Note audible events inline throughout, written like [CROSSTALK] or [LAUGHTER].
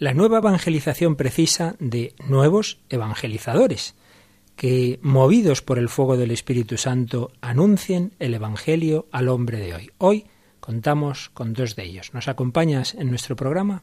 La nueva evangelización precisa de nuevos evangelizadores, que, movidos por el fuego del Espíritu Santo, anuncien el Evangelio al hombre de hoy. Hoy contamos con dos de ellos. ¿Nos acompañas en nuestro programa?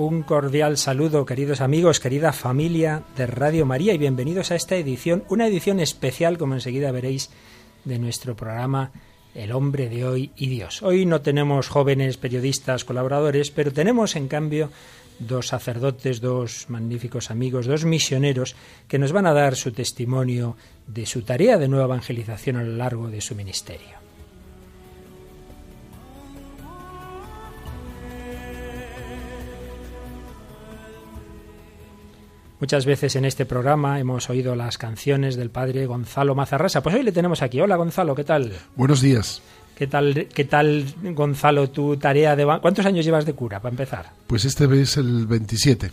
Un cordial saludo, queridos amigos, querida familia de Radio María, y bienvenidos a esta edición, una edición especial, como enseguida veréis, de nuestro programa El hombre de hoy y Dios. Hoy no tenemos jóvenes periodistas colaboradores, pero tenemos, en cambio, dos sacerdotes, dos magníficos amigos, dos misioneros que nos van a dar su testimonio de su tarea de nueva evangelización a lo largo de su ministerio. Muchas veces en este programa hemos oído las canciones del padre Gonzalo Mazarrasa. Pues hoy le tenemos aquí. Hola Gonzalo, ¿qué tal? Buenos días. ¿Qué tal, qué tal Gonzalo, tu tarea de... ¿Cuántos años llevas de cura, para empezar? Pues este es el 27.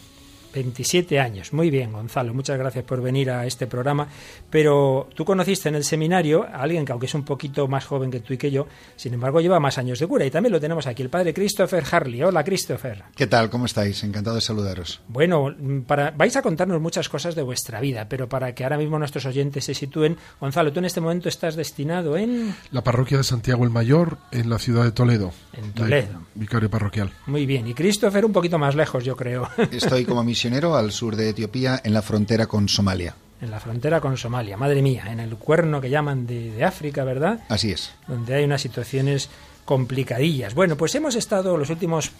27 años. Muy bien, Gonzalo. Muchas gracias por venir a este programa. Pero tú conociste en el seminario a alguien que, aunque es un poquito más joven que tú y que yo, sin embargo, lleva más años de cura. Y también lo tenemos aquí, el padre Christopher Harley. Hola, Christopher. ¿Qué tal? ¿Cómo estáis? Encantado de saludaros. Bueno, para, vais a contarnos muchas cosas de vuestra vida, pero para que ahora mismo nuestros oyentes se sitúen, Gonzalo, tú en este momento estás destinado en. La parroquia de Santiago el Mayor, en la ciudad de Toledo. En Toledo. Vicario parroquial. Muy bien. Y Christopher un poquito más lejos, yo creo. Estoy como [LAUGHS] misionero al sur de Etiopía, en la frontera con Somalia. En la frontera con Somalia, madre mía, en el cuerno que llaman de, de África, ¿verdad? Así es. Donde hay unas situaciones complicadillas. Bueno, pues hemos estado los últimos,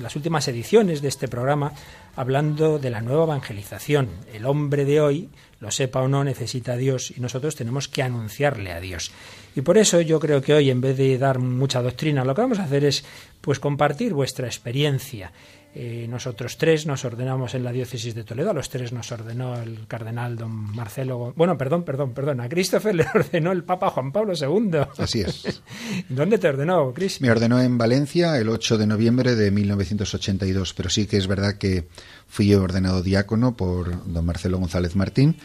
las últimas ediciones de este programa hablando de la nueva evangelización. El hombre de hoy, lo sepa o no, necesita a Dios y nosotros tenemos que anunciarle a Dios. Y por eso yo creo que hoy, en vez de dar mucha doctrina, lo que vamos a hacer es pues compartir vuestra experiencia. Eh, nosotros tres nos ordenamos en la diócesis de Toledo, a los tres nos ordenó el cardenal don Marcelo. Bueno, perdón, perdón, perdón. A Christopher [LAUGHS] le ordenó el Papa Juan Pablo II. Así es. [LAUGHS] ¿Dónde te ordenó, Chris? Me ordenó en Valencia el 8 de noviembre de 1982, pero sí que es verdad que fui ordenado diácono por don Marcelo González Martín,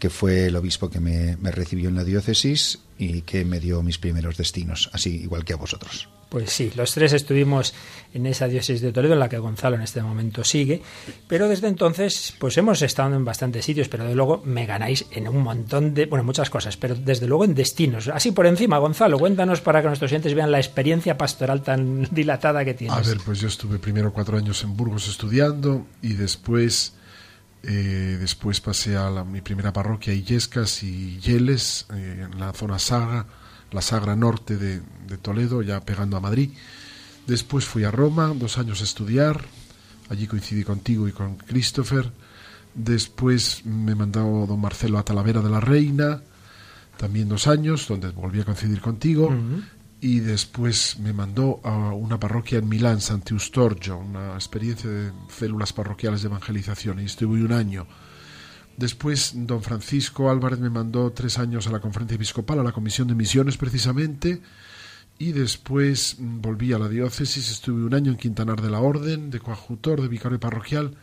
que fue el obispo que me, me recibió en la diócesis y que me dio mis primeros destinos, así igual que a vosotros. Pues sí, los tres estuvimos en esa diócesis de Toledo, en la que Gonzalo en este momento sigue, pero desde entonces, pues hemos estado en bastantes sitios, pero de luego me ganáis en un montón de, bueno, muchas cosas, pero desde luego en destinos. Así por encima, Gonzalo, cuéntanos para que nuestros oyentes vean la experiencia pastoral tan [LAUGHS] dilatada que tienes. A ver, pues yo estuve primero cuatro años en Burgos estudiando y después... Eh, después pasé a mi primera parroquia, Illescas y Yeles, eh, en la zona Saga, la Sagra Norte de, de, Toledo, ya pegando a Madrid. Después fui a Roma, dos años a estudiar, allí coincidí contigo y con Christopher. Después me mandó don Marcelo a Talavera de la Reina, también dos años, donde volví a coincidir contigo. Y después me mandó a una parroquia en Milán, Sant'Eustorgio, una experiencia de células parroquiales de evangelización, y estuve un año. Después, don Francisco Álvarez me mandó tres años a la conferencia episcopal, a la comisión de misiones precisamente, y después volví a la diócesis, estuve un año en Quintanar de la Orden, de coadjutor, de vicario parroquial,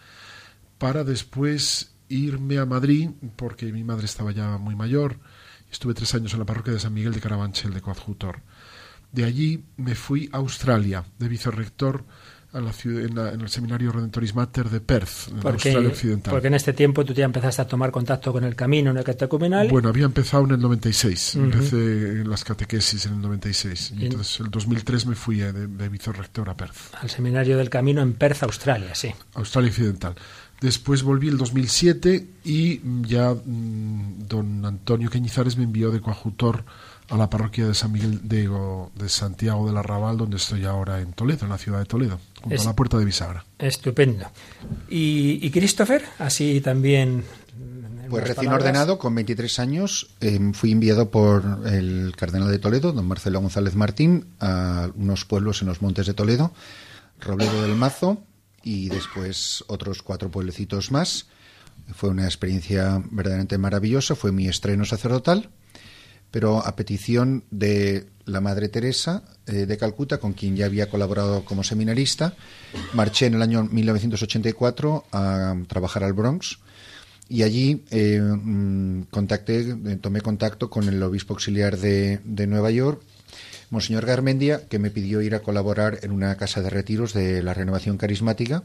para después irme a Madrid, porque mi madre estaba ya muy mayor, estuve tres años en la parroquia de San Miguel de Carabanchel, de coadjutor. De allí me fui a Australia, de vicerrector a la ciudad, en, la, en, el seminario Redentoris Mater de Perth, en porque, Australia Occidental. Porque en este tiempo tú ya empezaste a tomar contacto con el camino en el catecumenal. Bueno, había empezado en el 96, uh -huh. empecé en las catequesis en el 96. Y entonces, en el 2003 me fui de, de vicerrector a Perth. Al seminario del camino en Perth, Australia, sí. Australia Occidental. Después volví el 2007 y ya mmm, don Antonio Cañizares me envió de coadjutor a la parroquia de San Miguel de, de Santiago del Arrabal, donde estoy ahora en Toledo, en la ciudad de Toledo, junto es, a la puerta de Bisagra. Estupendo. ¿Y, ¿Y Christopher? Así también Pues recién ordenado, con 23 años, em, fui enviado por el cardenal de Toledo, don Marcelo González Martín, a unos pueblos en los montes de Toledo, Robledo del Mazo y después otros cuatro pueblecitos más. Fue una experiencia verdaderamente maravillosa, fue mi estreno sacerdotal, pero a petición de la Madre Teresa eh, de Calcuta, con quien ya había colaborado como seminarista, marché en el año 1984 a trabajar al Bronx y allí eh, mm, contacté, eh, tomé contacto con el obispo auxiliar de, de, Nueva York, Monseñor Garmendia, que me pidió ir a colaborar en una casa de retiros de la renovación carismática,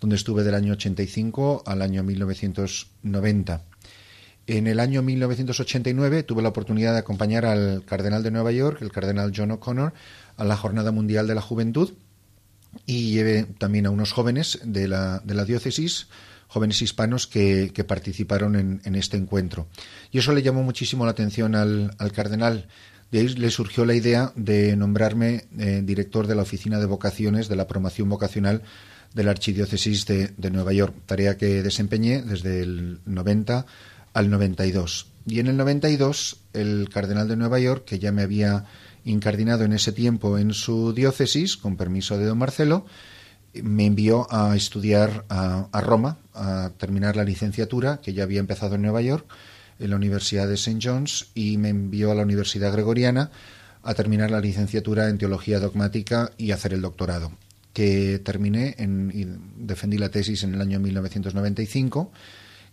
donde estuve del año 85 al año 1990. En el año 1989 tuve la oportunidad de acompañar al cardenal de Nueva York, el cardenal John O'Connor, a la Jornada Mundial de la Juventud y llevé también a unos jóvenes de la, de la diócesis, jóvenes hispanos que, participaron en, este encuentro. Y eso le llamó muchísimo la atención al, cardenal. De ahí le surgió la idea de nombrarme eh, director de la Oficina de Vocaciones de la Promoción Vocacional de la Archidiócesis de, de Nueva York, tarea que desempeñé desde el 90 al 92. Y en el 92, el cardenal de Nueva York, que ya me había incardinado en ese tiempo en su diócesis, con permiso de don Marcelo, me envió a estudiar a, Roma, a terminar la licenciatura, que ya había empezado en Nueva York, en la Universidad de St. John's, y me envió a la Universidad Gregoriana a terminar la licenciatura en Teología Dogmática y hacer el doctorado, que terminé en, y defendí la tesis en el año 1995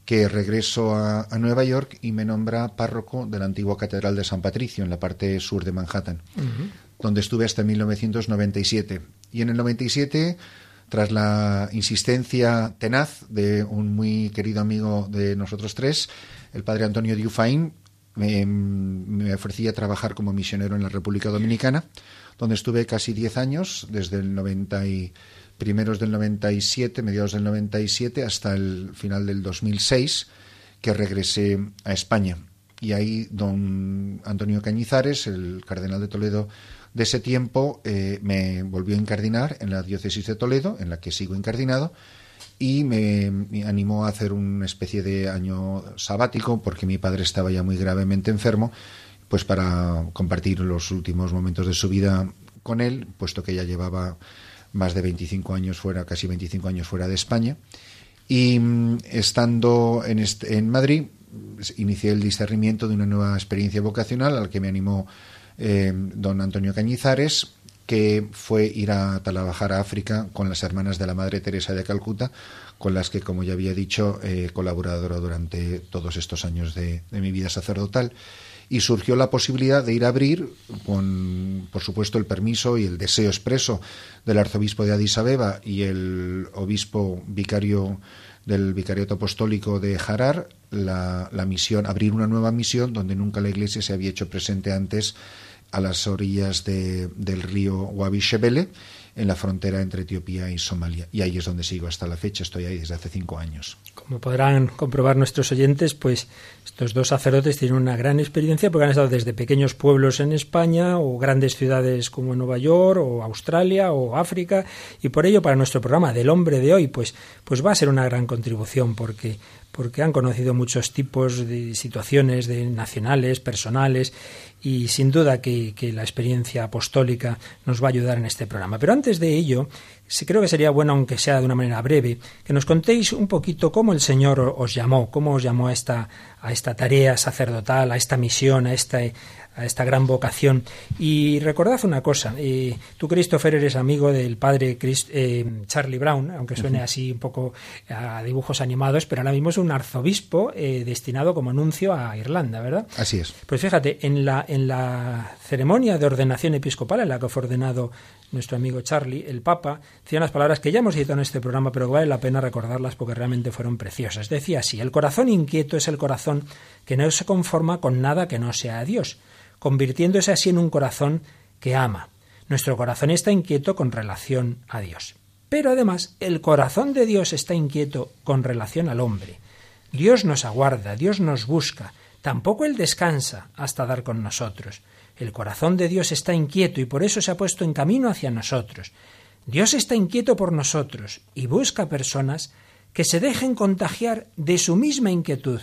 que regreso a, Nueva York y me nombra párroco de la antigua Catedral de San Patricio, en la parte sur de Manhattan, donde estuve hasta 1997. Y en el 97, tras la insistencia tenaz de un muy querido amigo de nosotros tres, el padre Antonio Dufain, me, me ofrecía trabajar como misionero en la República Dominicana, donde estuve casi 10 años, desde el 90 y primeros del 97, mediados del 97, hasta el final del 2006, que regresé a España. Y ahí don Antonio Cañizares, el cardenal de Toledo de ese tiempo, eh, me volvió a incardinar en la diócesis de Toledo, en la que sigo incardinado, y me, me, animó a hacer una especie de año sabático, porque mi padre estaba ya muy gravemente enfermo, pues para compartir los últimos momentos de su vida con él, puesto que ya llevaba más de 25 años fuera, casi 25 años fuera de España. Y mm, estando en, en Madrid, inicié el discernimiento de una nueva experiencia vocacional al que me animó eh, don Antonio Cañizares, que fue ir a trabajar a África con las hermanas de la Madre Teresa de Calcuta, con las que, como ya había dicho, he colaborado durante todos estos años de, de mi vida sacerdotal y surgió la posibilidad de ir a abrir, con por supuesto el permiso y el deseo expreso del arzobispo de Addis Abeba y el obispo vicario del vicariato apostólico de Harar, la, la misión, abrir una nueva misión donde nunca la iglesia se había hecho presente antes a las orillas de, del río Wabi Shebele en la frontera entre Etiopía y Somalia. Y ahí es donde sigo hasta la fecha, estoy ahí desde hace cinco años. Como podrán comprobar nuestros oyentes, pues estos dos sacerdotes tienen una gran experiencia porque han estado desde pequeños pueblos en España o grandes ciudades como Nueva York o Australia o África y por ello para nuestro programa del hombre de hoy pues, pues va a ser una gran contribución porque porque han conocido muchos tipos de situaciones de nacionales, personales, y sin duda que, que, la experiencia apostólica nos va a ayudar en este programa. Pero antes de ello, creo que sería bueno, aunque sea de una manera breve, que nos contéis un poquito cómo el Señor os llamó, cómo os llamó a esta, a esta tarea sacerdotal, a esta misión, a esta, a esta gran vocación. Y recordad una cosa, eh, tú, Christopher, eres amigo del padre eh, Charlie Brown, aunque suene así un poco a dibujos animados, pero ahora mismo es un arzobispo eh, destinado como anuncio a Irlanda, ¿verdad? Así es. Pues fíjate, en la, en la ceremonia de ordenación episcopal en la que fue ordenado nuestro amigo Charlie, el Papa, decía unas palabras que ya hemos citado en este programa, pero vale la pena recordarlas porque realmente fueron preciosas. Decía así, el corazón inquieto es el corazón que no se conforma con nada que no sea Dios convirtiéndose así en un corazón que ama. Nuestro corazón está inquieto con relación a Dios. Pero además, el corazón de Dios está inquieto con relación al hombre. Dios nos aguarda, Dios nos busca, tampoco Él descansa hasta dar con nosotros. El corazón de Dios está inquieto y por eso se ha puesto en camino hacia nosotros. Dios está inquieto por nosotros y busca personas que se dejen contagiar de su misma inquietud,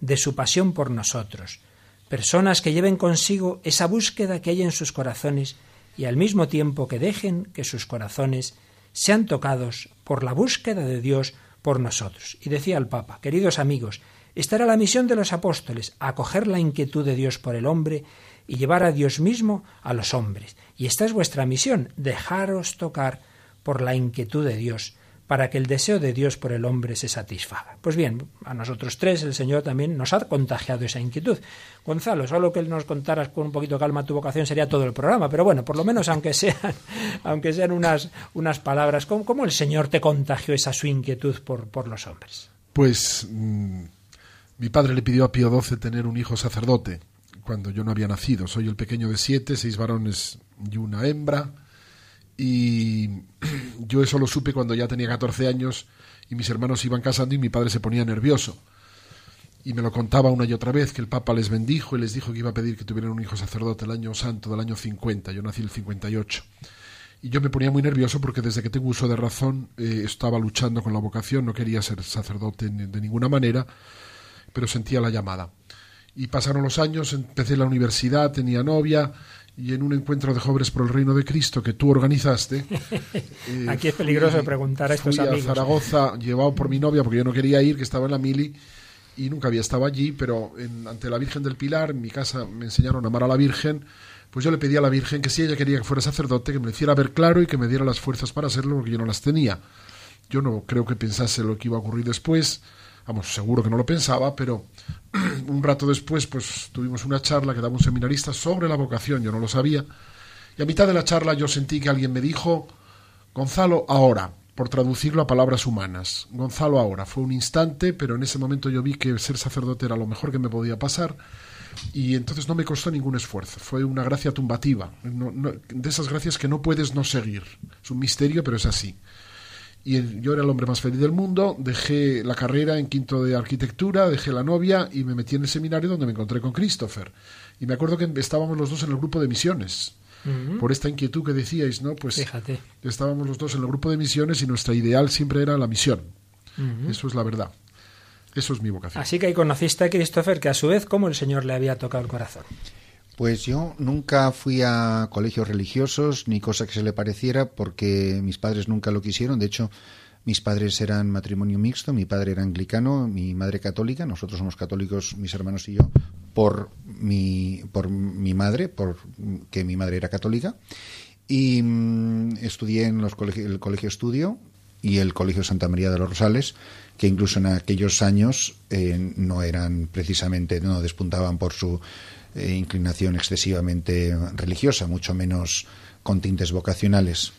de su pasión por nosotros, personas que lleven consigo esa búsqueda que hay en sus corazones y al mismo tiempo que dejen que sus corazones sean tocados por la búsqueda de Dios por nosotros. Y decía el Papa, queridos amigos, esta era la misión de los apóstoles, acoger la inquietud de Dios por el hombre y llevar a Dios mismo a los hombres. Y esta es vuestra misión, dejaros tocar por la inquietud de Dios, para que el deseo de Dios por el hombre se satisfaga. Pues bien, a nosotros tres el Señor también nos ha contagiado esa inquietud. Gonzalo, solo que nos contaras con un poquito de calma tu vocación sería todo el programa, pero bueno, por lo menos aunque [LAUGHS] sean, aunque sean unas, unas palabras, ¿cómo, el Señor te contagió esa su inquietud por, por los hombres? Pues mm, mi padre le pidió a Pío XII tener un hijo sacerdote cuando yo no había nacido. Soy el pequeño de siete, seis varones y una hembra y [CLEARS THROAT] yo eso lo supe cuando ya tenía 14 años y mis hermanos iban casando y mi padre se ponía nervioso. Y me lo contaba una y otra vez que el Papa les bendijo y les dijo que iba a pedir que tuvieran un hijo sacerdote el año santo del año 50. Yo nací el 58. Y yo me ponía muy nervioso porque desde que tengo uso de razón eh, estaba luchando con la vocación, no quería ser sacerdote de ninguna manera, pero sentía la llamada. Y pasaron los años, empecé la universidad, tenía novia, y en un encuentro de jóvenes por el reino de Cristo que tú organizaste. [LAUGHS] Eh, Aquí es peligroso preguntar a estos fui amigos. a Zaragoza, llevado por mi novia, porque yo no quería ir, que estaba en la mili, y nunca había estado allí, pero ante la Virgen del Pilar, en mi casa me enseñaron a amar a la Virgen, pues yo le pedí a la Virgen que si ella quería que fuera sacerdote, que me lo hiciera ver claro y que me diera las fuerzas para hacerlo, porque yo no las tenía. Yo no creo que pensase lo que iba a ocurrir después, vamos, seguro que no lo pensaba, pero [CLEARS THROAT] un rato después, pues tuvimos una charla que daba un seminarista sobre la vocación, yo no lo sabía, y a mitad de la charla yo sentí que alguien me dijo, Gonzalo, ahora, por traducirlo a palabras humanas, Gonzalo ahora, fue un instante, pero en ese momento yo vi que ser sacerdote era lo mejor que me podía pasar, y entonces no me costó ningún esfuerzo, fue una gracia tumbativa, de esas gracias que no puedes no seguir, es un misterio, pero es así y yo era el hombre más feliz del mundo, dejé la carrera en quinto de arquitectura, dejé la novia y me metí en el seminario donde me encontré con Christopher. Y me acuerdo que estábamos los dos en el grupo de misiones. Por esta inquietud que decíais, ¿no? Pues Fíjate. estábamos los dos en el grupo de misiones y nuestra ideal siempre era la misión. Eso es la verdad. Eso es mi vocación. Así que ahí conociste a Christopher, que a su vez, como el Señor le había tocado el corazón. Pues yo nunca fui a colegios religiosos ni cosa que se le pareciera porque mis padres nunca lo quisieron. De hecho, mis padres eran matrimonio mixto, mi padre era anglicano, mi madre católica, nosotros somos católicos, mis hermanos y yo, por mi, por mi madre, por que mi madre era católica. Y mm, estudié en los el Colegio Estudio y el Colegio Santa María de los Rosales, que incluso en aquellos años eh, no eran precisamente, no despuntaban por su eh, inclinación excesivamente religiosa, mucho menos con tintes vocacionales.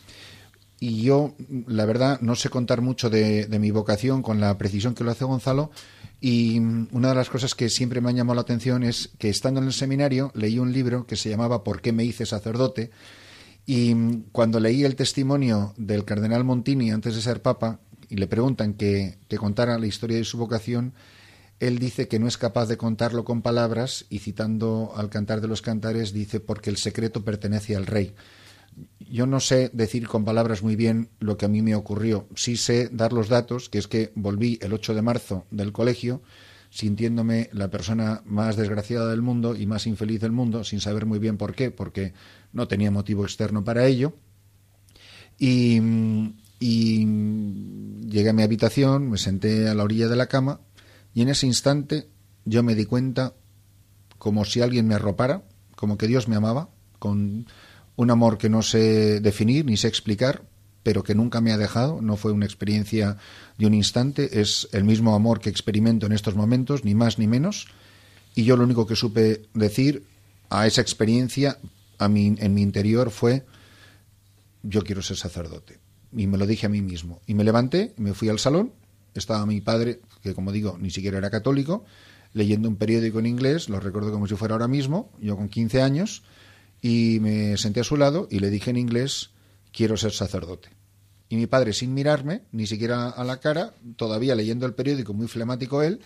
Y yo, la verdad, no sé contar mucho de, mi vocación con la precisión que lo hace Gonzalo. Y una de las cosas que siempre me ha llamado la atención es que estando en el seminario leí un libro que se llamaba ¿Por qué me hice sacerdote? Y cuando leí el testimonio del cardenal Montini antes de ser papa y le preguntan que, que contara la historia de su vocación, él dice que no es capaz de contarlo con palabras y citando al cantar de los cantares dice porque el secreto pertenece al rey. Yo no sé decir con palabras muy bien lo que a mí me ocurrió. Sí sé dar los datos, que es que volví el 8 de marzo del colegio sintiéndome la persona más desgraciada del mundo y más infeliz del mundo, sin saber muy bien por qué, porque no tenía motivo externo para ello. Y, y llegué a mi habitación, me senté a la orilla de la cama y en ese instante yo me di cuenta como si alguien me arropara, como que Dios me amaba, con un amor que no sé definir ni sé explicar, pero que nunca me ha dejado, no fue una experiencia de un instante, es el mismo amor que experimento en estos momentos, ni más ni menos, y yo lo único que supe decir a esa experiencia a en mi interior fue yo quiero ser sacerdote. Y me lo dije a mí mismo. Y me levanté, me fui al salón, estaba mi padre que como digo, ni siquiera era católico, leyendo un periódico en inglés, lo recuerdo como si fuera ahora mismo, yo con 15 años, y me senté a su lado y le dije en inglés, quiero ser sacerdote. Y mi padre, sin mirarme, ni siquiera a la cara, todavía leyendo el periódico, muy flemático él,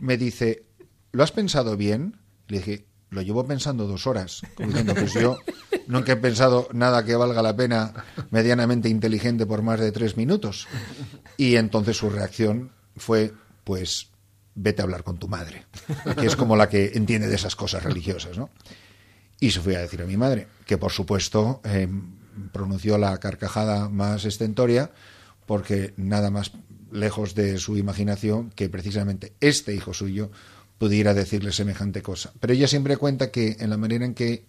me dice, ¿lo has pensado bien? Le dije, lo llevo pensando dos horas. diciendo, pues yo nunca he pensado nada que valga la pena medianamente inteligente por más de tres minutos. Y entonces su reacción fue, pues vete a hablar con tu madre, que es como la que entiende de esas cosas religiosas, ¿no? Y se fue a decir a mi madre, que por supuesto eh, pronunció la carcajada más estentoria, porque nada más lejos de su imaginación que precisamente este hijo suyo pudiera decirle semejante cosa. Pero ella siempre cuenta que en la manera en que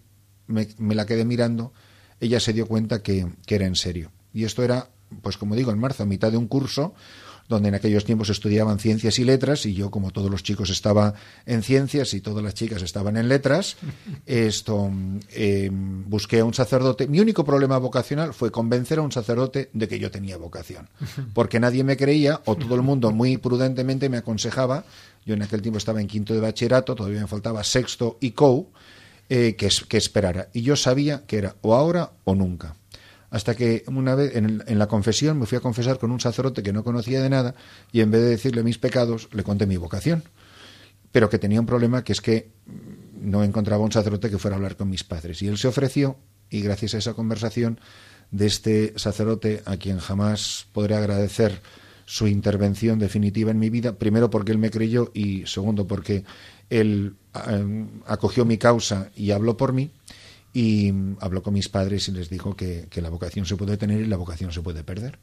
me, la quedé mirando, ella se dio cuenta que, que, era en serio. Y esto era, pues como digo, en marzo, a mitad de un curso, donde en aquellos tiempos estudiaban ciencias y letras, y yo, como todos los chicos, estaba en ciencias y todas las chicas estaban en letras. [LAUGHS] Esto eh, busqué a un sacerdote. Mi único problema vocacional fue convencer a un sacerdote de que yo tenía vocación, [LAUGHS] porque nadie me creía o todo el mundo muy prudentemente me aconsejaba. Yo en aquel tiempo estaba en quinto de bachillerato, todavía me faltaba sexto y co, eh, que, que esperara. Y yo sabía que era o ahora o nunca hasta que una vez en, la confesión me fui a confesar con un sacerdote que no conocía de nada y en vez de decirle mis pecados le conté mi vocación, pero que tenía un problema que es que no encontraba un sacerdote que fuera a hablar con mis padres. Y él se ofreció y gracias a esa conversación de este sacerdote a quien jamás podré agradecer su intervención definitiva en mi vida, primero porque él me creyó y segundo porque él acogió mi causa y habló por mí, y habló con mis padres y les dijo que, la vocación se puede tener y la vocación se puede perder.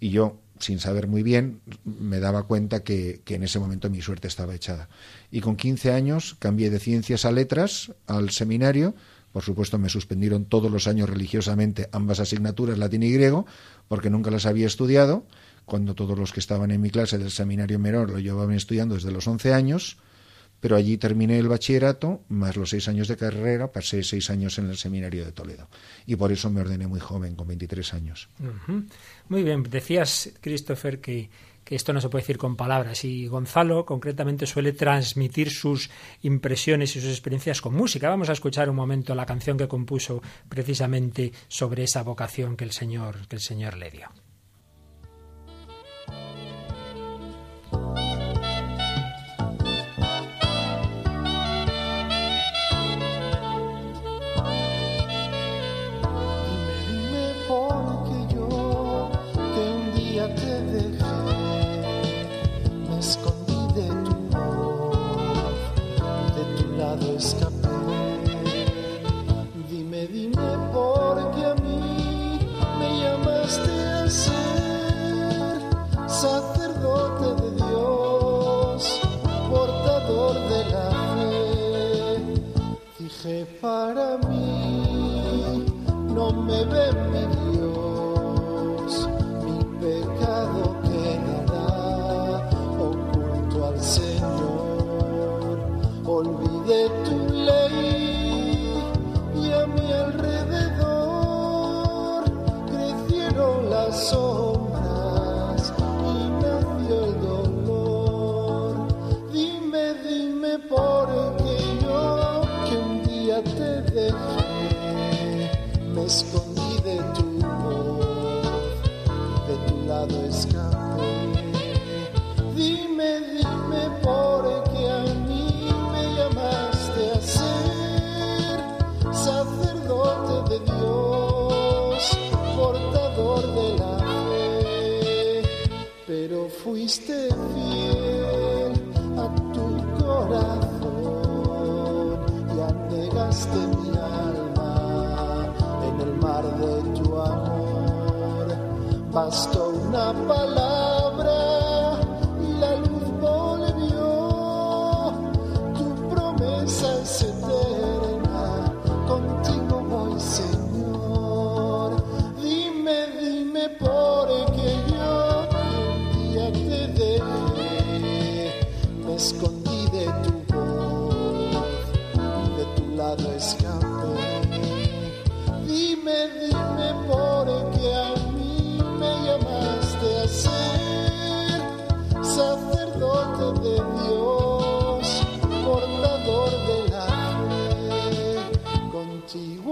Y yo, sin saber muy bien, me daba cuenta que, que, en ese momento mi suerte estaba echada. Y con 15 años cambié de ciencias a letras al seminario. Por supuesto, me suspendieron todos los años religiosamente ambas asignaturas, latín y griego, porque nunca las había estudiado, cuando todos los que estaban en mi clase del seminario menor lo llevaban estudiando desde los 11 años pero allí terminé el bachillerato, más los seis años de carrera, pasé seis años en el seminario de Toledo. Y por eso me ordené muy joven, con 23 años. Muy bien, decías, Christopher, que, que esto no se puede decir con palabras. Y Gonzalo concretamente suele transmitir sus impresiones y sus experiencias con música. Vamos a escuchar un momento la canción que compuso precisamente sobre esa vocación que el Señor, que el Señor le dio. Para mí, no me ve mi Dios, mi pecado quedará oculto al Señor. Olvidé tu escondí de tu voz, de tu lado escapé. Dime, dime por qué a mí me llamaste a ser sacerdote de Dios, portador de la fe, pero fuiste fiel Bastó una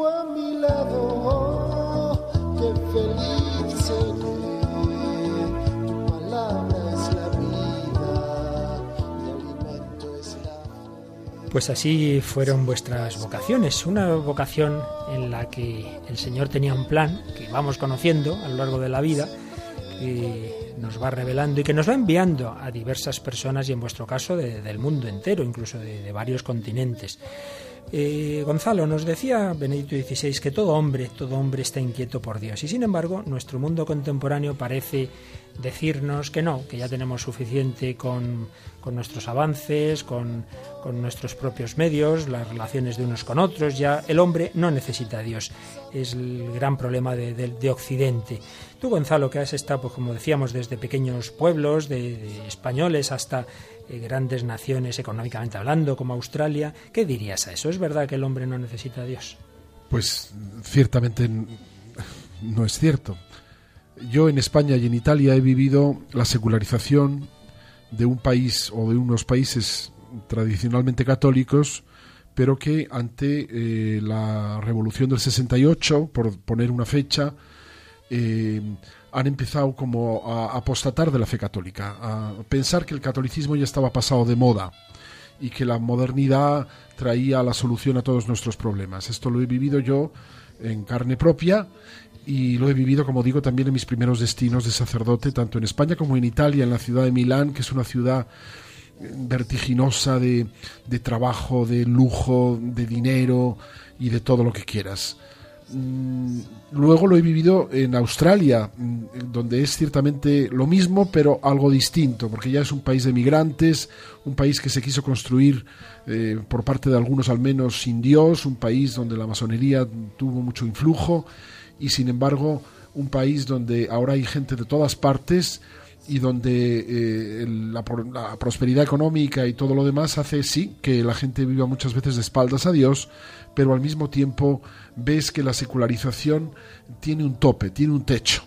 a mi lado, oh, qué feliz seré. Pues así fueron vuestras vocaciones, una vocación en la que el Señor tenía un plan que vamos conociendo a lo largo de la vida, que nos va revelando y que nos va enviando a diversas personas y en vuestro caso del mundo entero, incluso de varios continentes. Eh, Gonzalo, nos decía Benedicto XVI que todo hombre, todo hombre está inquieto por Dios. Y sin embargo, nuestro mundo contemporáneo parece decirnos que no, que ya tenemos suficiente con, con nuestros avances, con, nuestros propios medios, las relaciones de unos con otros. Ya el hombre no necesita a Dios. Es el gran problema de, de, de Occidente. Tú, Gonzalo, que has estado, pues, como decíamos, desde pequeños pueblos, de, españoles hasta grandes naciones económicamente hablando, como Australia. ¿Qué dirías a eso? ¿Es verdad que el hombre no necesita a Dios? Pues ciertamente no es cierto. Yo en España y en Italia he vivido la secularización de un país o de unos países tradicionalmente católicos, pero que ante eh, la revolución del 68, por poner una fecha, eh, han empezado como a apostatar de la fe católica, a pensar que el catolicismo ya estaba pasado de moda y que la modernidad traía la solución a todos nuestros problemas. Esto lo he vivido yo en carne propia y lo he vivido, como digo, también en mis primeros destinos de sacerdote, tanto en España como en Italia, en la ciudad de Milán, que es una ciudad vertiginosa de, de trabajo, de lujo, de dinero y de todo lo que quieras. Mm, luego lo he vivido en Australia, mm, donde es ciertamente lo mismo, pero algo distinto, porque ya es un país de migrantes, un país que se quiso construir eh, por parte de algunos al menos sin Dios, un país donde la masonería tuvo mucho influjo y sin embargo un país donde ahora hay gente de todas partes y donde eh, la, la, prosperidad económica y todo lo demás hace sí que la gente viva muchas veces de espaldas a Dios, pero al mismo tiempo ves que la secularización tiene un tope, tiene un techo,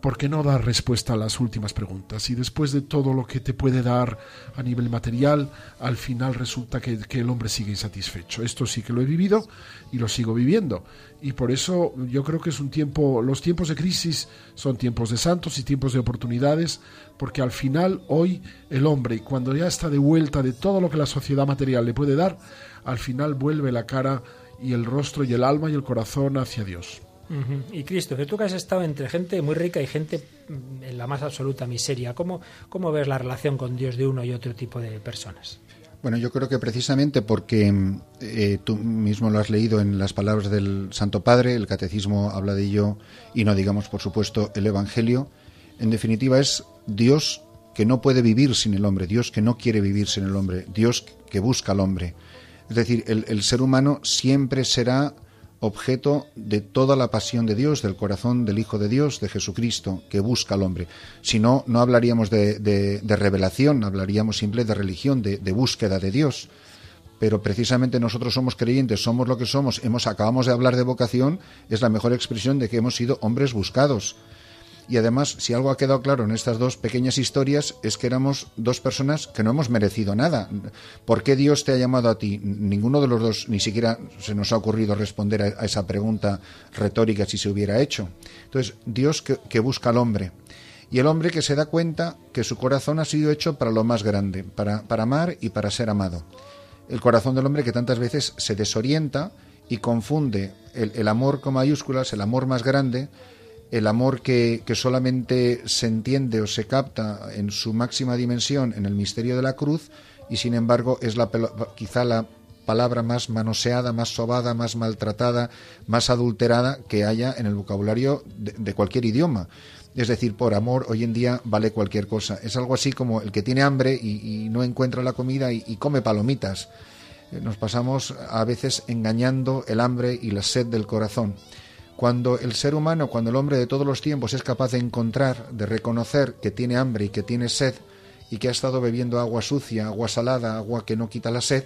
porque no da respuesta a las últimas preguntas. Y después de todo lo que te puede dar a nivel material, al final resulta que, el hombre sigue insatisfecho. Esto sí que lo he vivido y lo sigo viviendo. Y por eso yo creo que es un tiempo, los tiempos de crisis son tiempos de santos y tiempos de oportunidades, porque al final hoy el hombre, cuando ya está de vuelta de todo lo que la sociedad material le puede dar, al final vuelve la cara y el rostro y el alma y el corazón hacia Dios. Uh -huh. Y Cristo, que tú que has estado entre gente muy rica y gente en la más absoluta miseria, ¿cómo, ¿cómo ves la relación con Dios de uno y otro tipo de personas? Bueno, yo creo que precisamente porque eh, tú mismo lo has leído en las palabras del Santo Padre, el Catecismo habla de ello y no digamos, por supuesto, el Evangelio, en definitiva es Dios que no puede vivir sin el hombre, Dios que no quiere vivir sin el hombre, Dios que busca al hombre. Es decir, el, el, ser humano siempre será objeto de toda la pasión de Dios, del corazón del Hijo de Dios, de Jesucristo, que busca al hombre. Si no, no hablaríamos de, de, revelación, hablaríamos simple de religión, de, de, búsqueda de Dios. Pero precisamente nosotros somos creyentes, somos lo que somos, hemos, acabamos de hablar de vocación, es la mejor expresión de que hemos sido hombres buscados. Y además, si algo ha quedado claro en estas dos pequeñas historias, es que éramos dos personas que no hemos merecido nada. ¿Por qué Dios te ha llamado a ti? Ninguno de los dos ni siquiera se nos ha ocurrido responder a, esa pregunta retórica si se hubiera hecho. Entonces, Dios que, busca al hombre. Y el hombre que se da cuenta que su corazón ha sido hecho para lo más grande, para, para amar y para ser amado. El corazón del hombre que tantas veces se desorienta y confunde el, el amor con mayúsculas, el amor más grande, el amor que, que, solamente se entiende o se capta en su máxima dimensión en el misterio de la cruz y sin embargo es la, quizá la palabra más manoseada, más sobada, más maltratada, más adulterada que haya en el vocabulario de, cualquier idioma. Es decir, por amor hoy en día vale cualquier cosa. Es algo así como el que tiene hambre y, no encuentra la comida y, y come palomitas. Nos pasamos a veces engañando el hambre y la sed del corazón. Cuando el ser humano, cuando el hombre de todos los tiempos es capaz de encontrar, de reconocer que tiene hambre y que tiene sed y que ha estado bebiendo agua sucia, agua salada, agua que no quita la sed,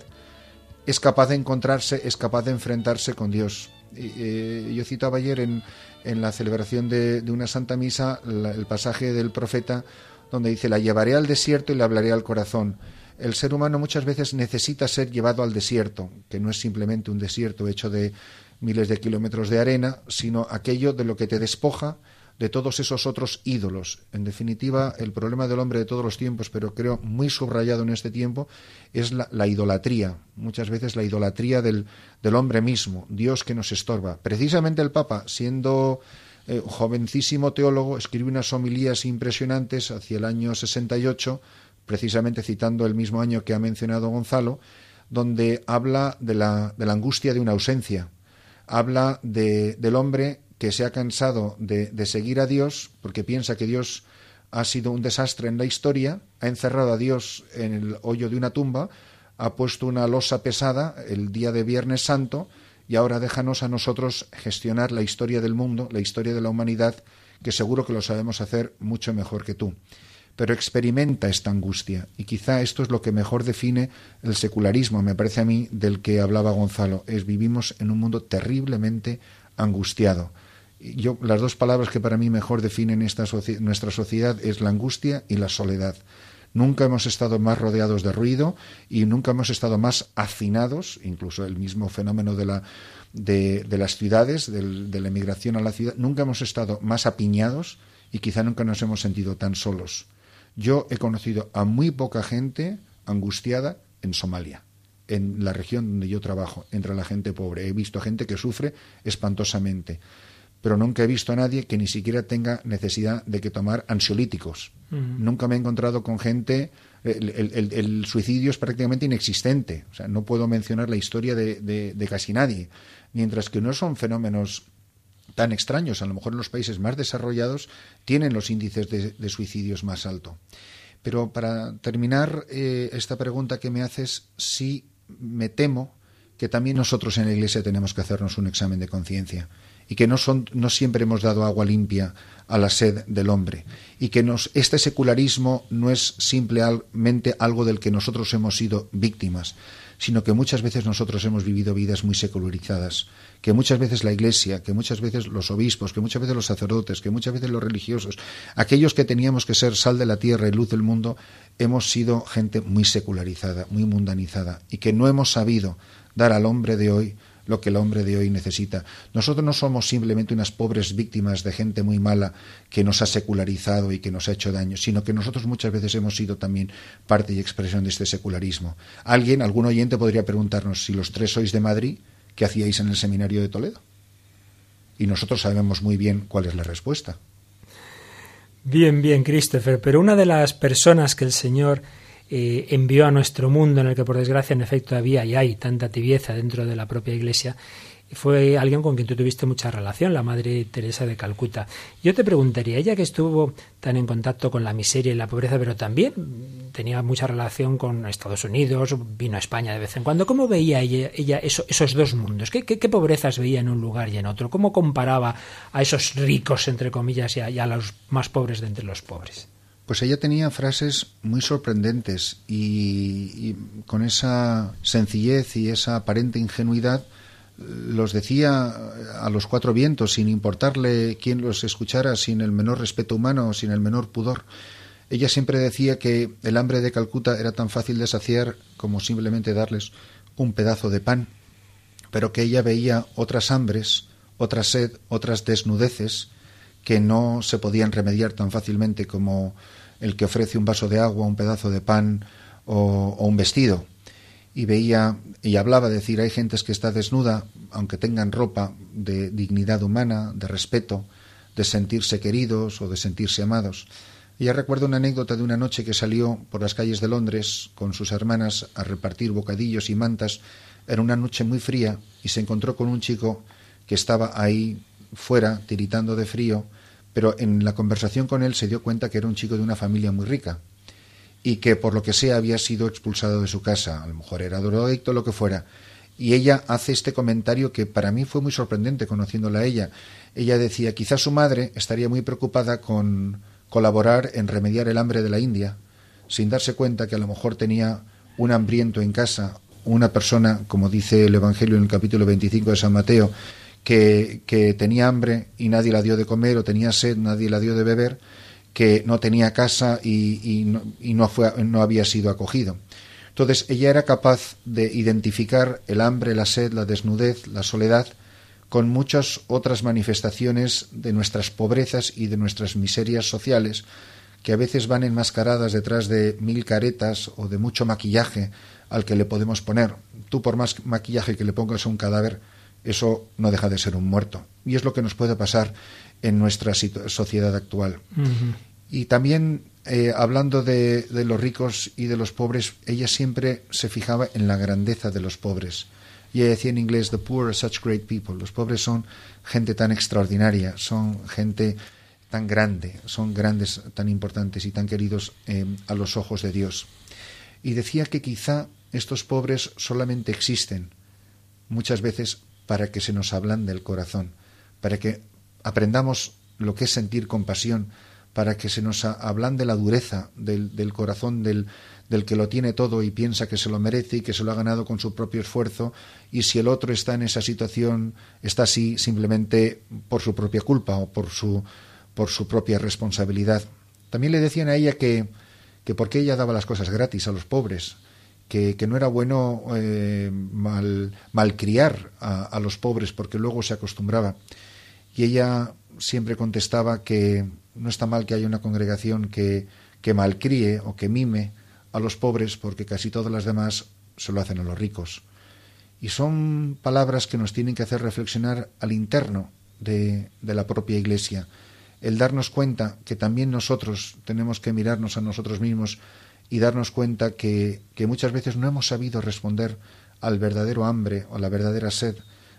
es capaz de encontrarse, es capaz de enfrentarse con Dios. Eh, yo citaba ayer en, en la celebración de, una Santa Misa el pasaje del profeta donde dice, la llevaré al desierto y le hablaré al corazón. El ser humano muchas veces necesita ser llevado al desierto, que no es simplemente un desierto hecho de miles de kilómetros de arena, sino aquello de lo que te despoja de todos esos otros ídolos. En definitiva, el problema del hombre de todos los tiempos, pero creo muy subrayado en este tiempo, es la, la idolatría. Muchas veces la idolatría del, del, hombre mismo, Dios que nos estorba. Precisamente el Papa, siendo eh, jovencísimo teólogo, escribe unas homilías impresionantes hacia el año 68, precisamente citando el mismo año que ha mencionado Gonzalo, donde habla de la, de la angustia de una ausencia, habla de, del hombre que se ha cansado de, de seguir a Dios porque piensa que Dios ha sido un desastre en la historia, ha encerrado a Dios en el hoyo de una tumba, ha puesto una losa pesada el día de Viernes Santo y ahora déjanos a nosotros gestionar la historia del mundo, la historia de la humanidad, que seguro que lo sabemos hacer mucho mejor que tú pero experimenta esta angustia. Y quizá esto es lo que mejor define el secularismo, me parece a mí, del que hablaba Gonzalo. Es vivimos en un mundo terriblemente angustiado. Yo, las dos palabras que para mí mejor definen esta nuestra sociedad es la angustia y la soledad. Nunca hemos estado más rodeados de ruido y nunca hemos estado más hacinados, incluso el mismo fenómeno de, la, de, de las ciudades, de la emigración a la ciudad, nunca hemos estado más apiñados y quizá nunca nos hemos sentido tan solos. Yo he conocido a muy poca gente angustiada en Somalia, en la región donde yo trabajo, entre la gente pobre. He visto gente que sufre espantosamente, pero nunca he visto a nadie que ni siquiera tenga necesidad de que tomar ansiolíticos. Nunca me he encontrado con gente. El, suicidio es prácticamente inexistente. O sea, no puedo mencionar la historia de casi nadie. Mientras que no son fenómenos tan extraños. A lo mejor en los países más desarrollados tienen los índices de, suicidios más altos. Pero para terminar eh, esta pregunta que me haces, sí me temo que también nosotros en la Iglesia tenemos que hacernos un examen de conciencia y que no, son, no siempre hemos dado agua limpia a la sed del hombre y que nos, este secularismo no es simplemente algo del que nosotros hemos sido víctimas, sino que muchas veces nosotros hemos vivido vidas muy secularizadas, que muchas veces la Iglesia, que muchas veces los obispos, que muchas veces los sacerdotes, que muchas veces los religiosos, aquellos que teníamos que ser sal de la tierra y luz del mundo, hemos sido gente muy secularizada, muy mundanizada, y que no hemos sabido dar al hombre de hoy lo que el hombre de hoy necesita. Nosotros no somos simplemente unas pobres víctimas de gente muy mala que nos ha secularizado y que nos ha hecho daño, sino que nosotros muchas veces hemos sido también parte y expresión de este secularismo. Alguien, algún oyente podría preguntarnos si los tres sois de Madrid, ¿qué hacíais en el seminario de Toledo? Y nosotros sabemos muy bien cuál es la respuesta. Bien, bien, Christopher, pero una de las personas que el Señor eh, envió a nuestro mundo, en el que por desgracia en efecto había y hay tanta tibieza dentro de la propia Iglesia, fue alguien con quien tú tuviste mucha relación, la Madre Teresa de Calcuta. Yo te preguntaría, ella que estuvo tan en contacto con la miseria y la pobreza, pero también tenía mucha relación con Estados Unidos, vino a España de vez en cuando, ¿cómo veía ella, esos dos mundos? ¿Qué, pobrezas veía en un lugar y en otro? ¿Cómo comparaba a esos ricos, entre comillas, y a, los más pobres de entre los pobres? Pues ella tenía frases muy sorprendentes y con esa sencillez y esa aparente ingenuidad, los decía a los cuatro vientos, sin importarle quién los escuchara, sin el menor respeto humano, sin el menor pudor. Ella siempre decía que el hambre de Calcuta era tan fácil de saciar como simplemente darles un pedazo de pan, pero que ella veía otras hambres, otra sed, otras desnudeces que no se podían remediar tan fácilmente como el que ofrece un vaso de agua, un pedazo de pan o, o un vestido y veía y hablaba, de decir, hay gentes que está desnuda, aunque tengan ropa de dignidad humana, de respeto, de sentirse queridos o de sentirse amados. Ella recuerda una anécdota de una noche que salió por las calles de Londres con sus hermanas a repartir bocadillos y mantas. Era una noche muy fría y se encontró con un chico que estaba ahí fuera, tiritando de frío, pero en la conversación con él se dio cuenta que era un chico de una familia muy rica, y que por lo que sea había sido expulsado de su casa, a lo mejor era drogadicto, lo que fuera. Y ella hace este comentario que para mí fue muy sorprendente conociéndola a ella. Ella decía, quizás su madre estaría muy preocupada con colaborar en remediar el hambre de la India, sin darse cuenta que a lo mejor tenía un hambriento en casa, una persona, como dice el Evangelio en el capítulo 25 de San Mateo, que, tenía hambre y nadie la dio de comer o tenía sed, nadie la dio de beber, que no tenía casa y, no, fue, no había sido acogido. Entonces ella era capaz de identificar el hambre, la sed, la desnudez, la soledad con muchas otras manifestaciones de nuestras pobrezas y de nuestras miserias sociales, que a veces van enmascaradas detrás de mil caretas o de mucho maquillaje al que le podemos poner. Tú por más maquillaje que le pongas a un cadáver, eso no deja de ser un muerto. Y es lo que nos puede pasar en nuestra sociedad actual. Y también, eh, hablando de, de, los ricos y de los pobres, ella siempre se fijaba en la grandeza de los pobres. Y ella decía en inglés, The poor are such great people. Los pobres son gente tan extraordinaria, son gente tan grande, son grandes, tan importantes y tan queridos eh, a los ojos de Dios. Y decía que quizá estos pobres solamente existen muchas veces para que se nos hablan del corazón, para que aprendamos lo que es sentir compasión, para que se nos hablan de la dureza del, del corazón del, del que lo tiene todo y piensa que se lo merece y que se lo ha ganado con su propio esfuerzo, y si el otro está en esa situación, está así simplemente por su propia culpa o por su por su propia responsabilidad. También le decían a ella que, que porque ella daba las cosas gratis a los pobres, que, no era bueno eh, mal, malcriar a, a los pobres porque luego se acostumbraba. Y ella siempre contestaba que no está mal que haya una congregación que, que malcríe o que mime a los pobres porque casi todas las demás se lo hacen a los ricos. Y son palabras que nos tienen que hacer reflexionar al interno de, de la propia Iglesia el darnos cuenta que también nosotros tenemos que mirarnos a nosotros mismos y darnos cuenta que, que muchas veces no hemos sabido responder al verdadero hambre o a la verdadera sed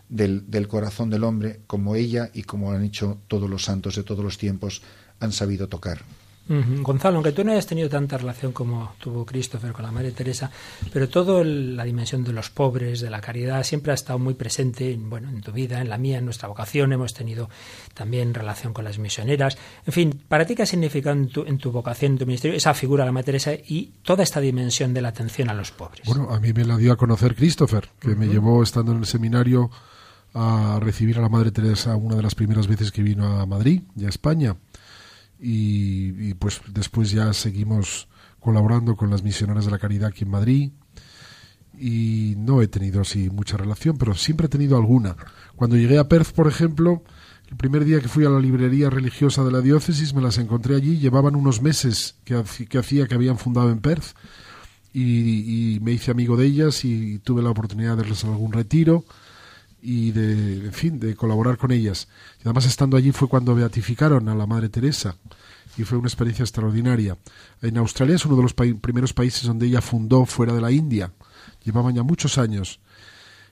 del, del corazón del hombre como ella y como han hecho todos los santos de todos los tiempos han sabido tocar. Gonzalo, aunque tú no hayas tenido tanta relación como tuvo Christopher con la Madre Teresa, pero toda la dimensión de los pobres, de la caridad, siempre ha estado muy presente en, bueno, en tu vida, en la mía, en nuestra vocación. Hemos tenido también relación con las misioneras. En fin, ¿para ti qué ha significado en tu, en tu vocación, en tu ministerio, esa figura de la Madre Teresa y toda esta dimensión de la atención a los pobres? Bueno, a mí me la dio a conocer Christopher, que me llevó estando en el seminario a recibir a la Madre Teresa una de las primeras veces que vino a Madrid y a España y, pues después ya seguimos colaborando con las misioneras de la caridad aquí en Madrid. Y no he tenido así mucha relación, pero siempre he tenido alguna. Cuando llegué a Perth, por ejemplo, el primer día que fui a la librería religiosa de la diócesis me las encontré allí, llevaban unos meses que, que hacía que habían fundado en Perth. Y, y, me hice amigo de ellas y tuve la oportunidad de darles algún retiro y de, en fin, de colaborar con ellas. Y además estando allí fue cuando beatificaron a la Madre Teresa y fue una experiencia extraordinaria. En Australia es uno de los primeros países donde ella fundó fuera de la India. Llevaban ya muchos años.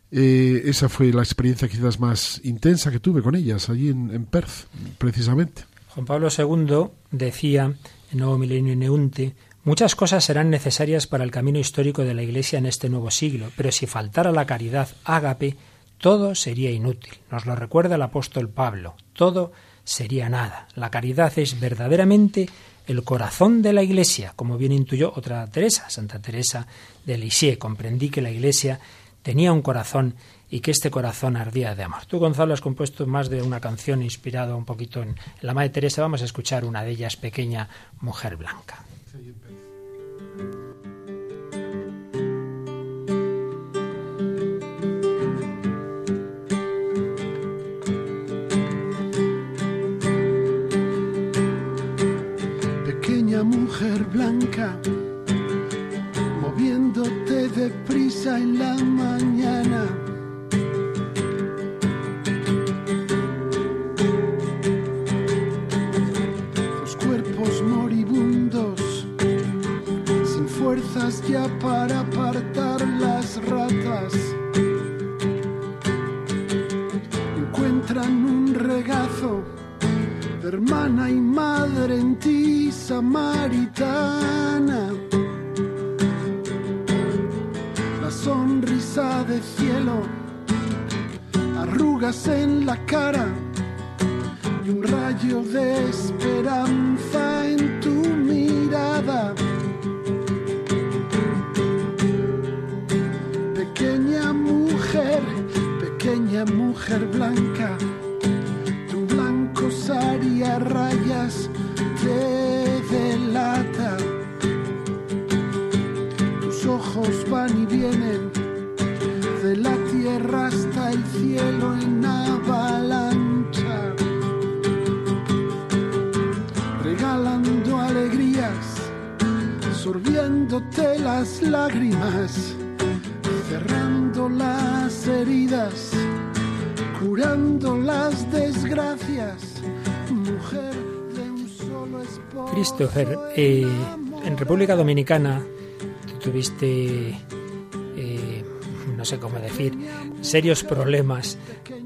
Eh, esa fue la experiencia quizás más intensa que tuve con ellas allí en, en Perth, precisamente. Juan Pablo II decía en Nuevo Milenio Neunte Muchas cosas serán necesarias para el camino histórico de la Iglesia en este nuevo siglo, pero si faltara la caridad ágape, todo sería inútil. Nos lo recuerda el apóstol Pablo. Todo sería nada. La caridad es verdaderamente el corazón de la Iglesia, como bien intuyó otra Teresa, Santa Teresa de Lisieux. Comprendí que la Iglesia tenía un corazón y que este corazón ardía de amor. Tú, Gonzalo, has compuesto más de una canción inspirada un poquito en la Madre Teresa. Vamos a escuchar una de ellas, Pequeña Mujer Blanca. Mujer blanca, moviéndote deprisa en la mañana. Los cuerpos moribundos, sin fuerzas ya para apartar las ratas, encuentran un regazo hermana y madre en ti, samaritana. La sonrisa de cielo, arrugas en la cara y un rayo de esperanza en tu mirada. Pequeña mujer, pequeña mujer blanca a rayas te delata. Tus ojos van y vienen de la tierra hasta el cielo en avalancha, regalando alegrías, sorbiéndote las lágrimas, cerrando las heridas curando las desgracias, Christopher, eh, en República Dominicana tuviste, no sé cómo decir, serios problemas